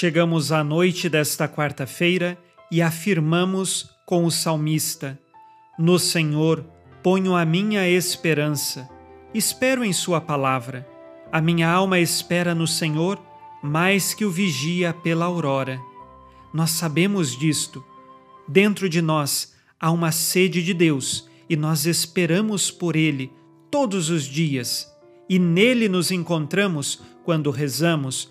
Chegamos à noite desta quarta-feira e afirmamos com o salmista: No Senhor ponho a minha esperança. Espero em Sua palavra. A minha alma espera no Senhor mais que o vigia pela aurora. Nós sabemos disto. Dentro de nós há uma sede de Deus e nós esperamos por Ele todos os dias. E nele nos encontramos quando rezamos,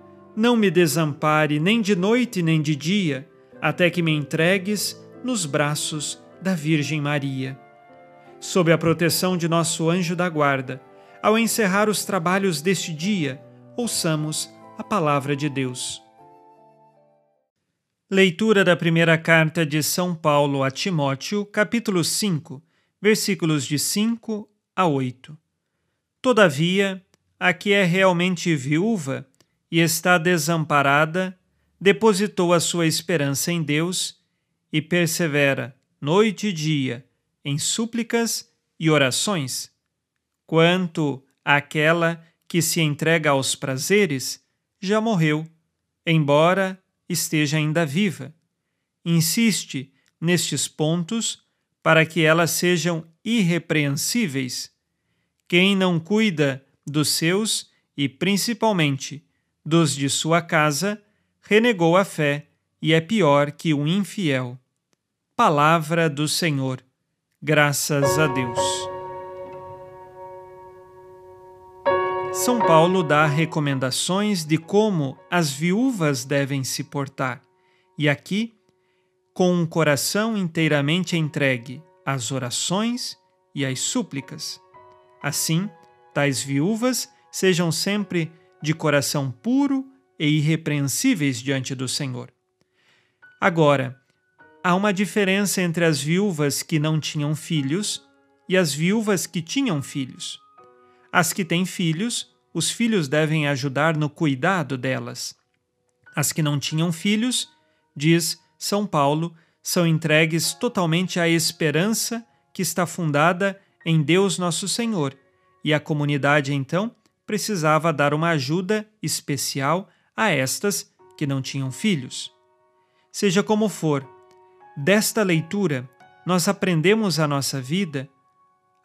não me desampare nem de noite nem de dia, até que me entregues nos braços da Virgem Maria. Sob a proteção de nosso anjo da guarda, ao encerrar os trabalhos deste dia, ouçamos a palavra de Deus. Leitura da primeira carta de São Paulo a Timóteo, capítulo 5, versículos de 5 a 8. Todavia, a que é realmente viúva e está desamparada, depositou a sua esperança em Deus e persevera noite e dia em súplicas e orações Quanto àquela que se entrega aos prazeres, já morreu, embora esteja ainda viva. Insiste nestes pontos para que elas sejam irrepreensíveis. Quem não cuida dos seus e principalmente dos de sua casa, renegou a fé e é pior que o infiel. Palavra do Senhor. Graças a Deus. São Paulo dá recomendações de como as viúvas devem se portar, e aqui, com um coração inteiramente entregue às orações e às súplicas. Assim, tais viúvas sejam sempre de coração puro e irrepreensíveis diante do Senhor. Agora, há uma diferença entre as viúvas que não tinham filhos e as viúvas que tinham filhos. As que têm filhos os filhos devem ajudar no cuidado delas. As que não tinham filhos, diz São Paulo, são entregues totalmente à esperança que está fundada em Deus Nosso Senhor, e a comunidade então precisava dar uma ajuda especial a estas que não tinham filhos. Seja como for, desta leitura nós aprendemos a nossa vida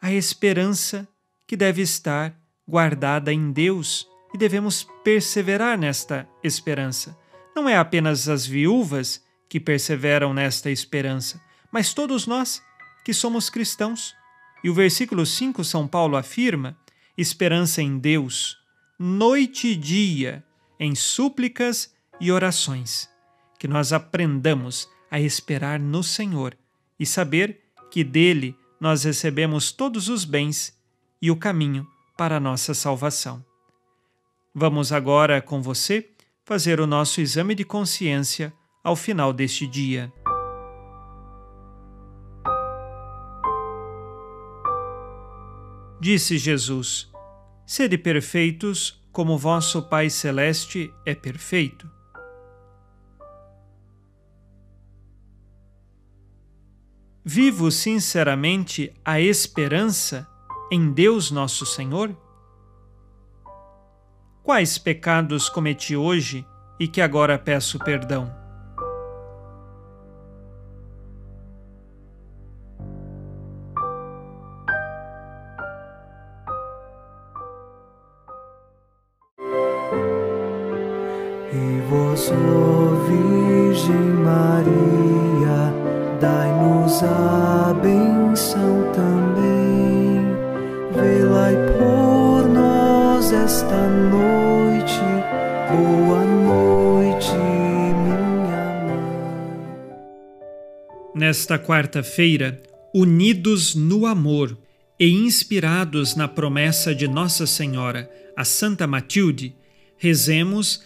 a esperança que deve estar guardada em Deus e devemos perseverar nesta esperança. Não é apenas as viúvas que perseveram nesta esperança, mas todos nós que somos cristãos. E o versículo 5, São Paulo afirma: esperança em Deus, noite e dia, em súplicas e orações. Que nós aprendamos a esperar no Senhor e saber que dele nós recebemos todos os bens e o caminho para a nossa salvação. Vamos agora com você fazer o nosso exame de consciência ao final deste dia. Disse Jesus: Sede perfeitos, como vosso Pai Celeste é perfeito. Vivo sinceramente a esperança em Deus nosso Senhor? Quais pecados cometi hoje e que agora peço perdão? E vós, Virgem Maria, dai dai-nos a benção também. Velai por nós esta noite. Boa noite, minha mãe. Nesta quarta-feira, unidos no amor e inspirados na promessa de Nossa Senhora, a Santa Matilde, rezemos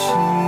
watching.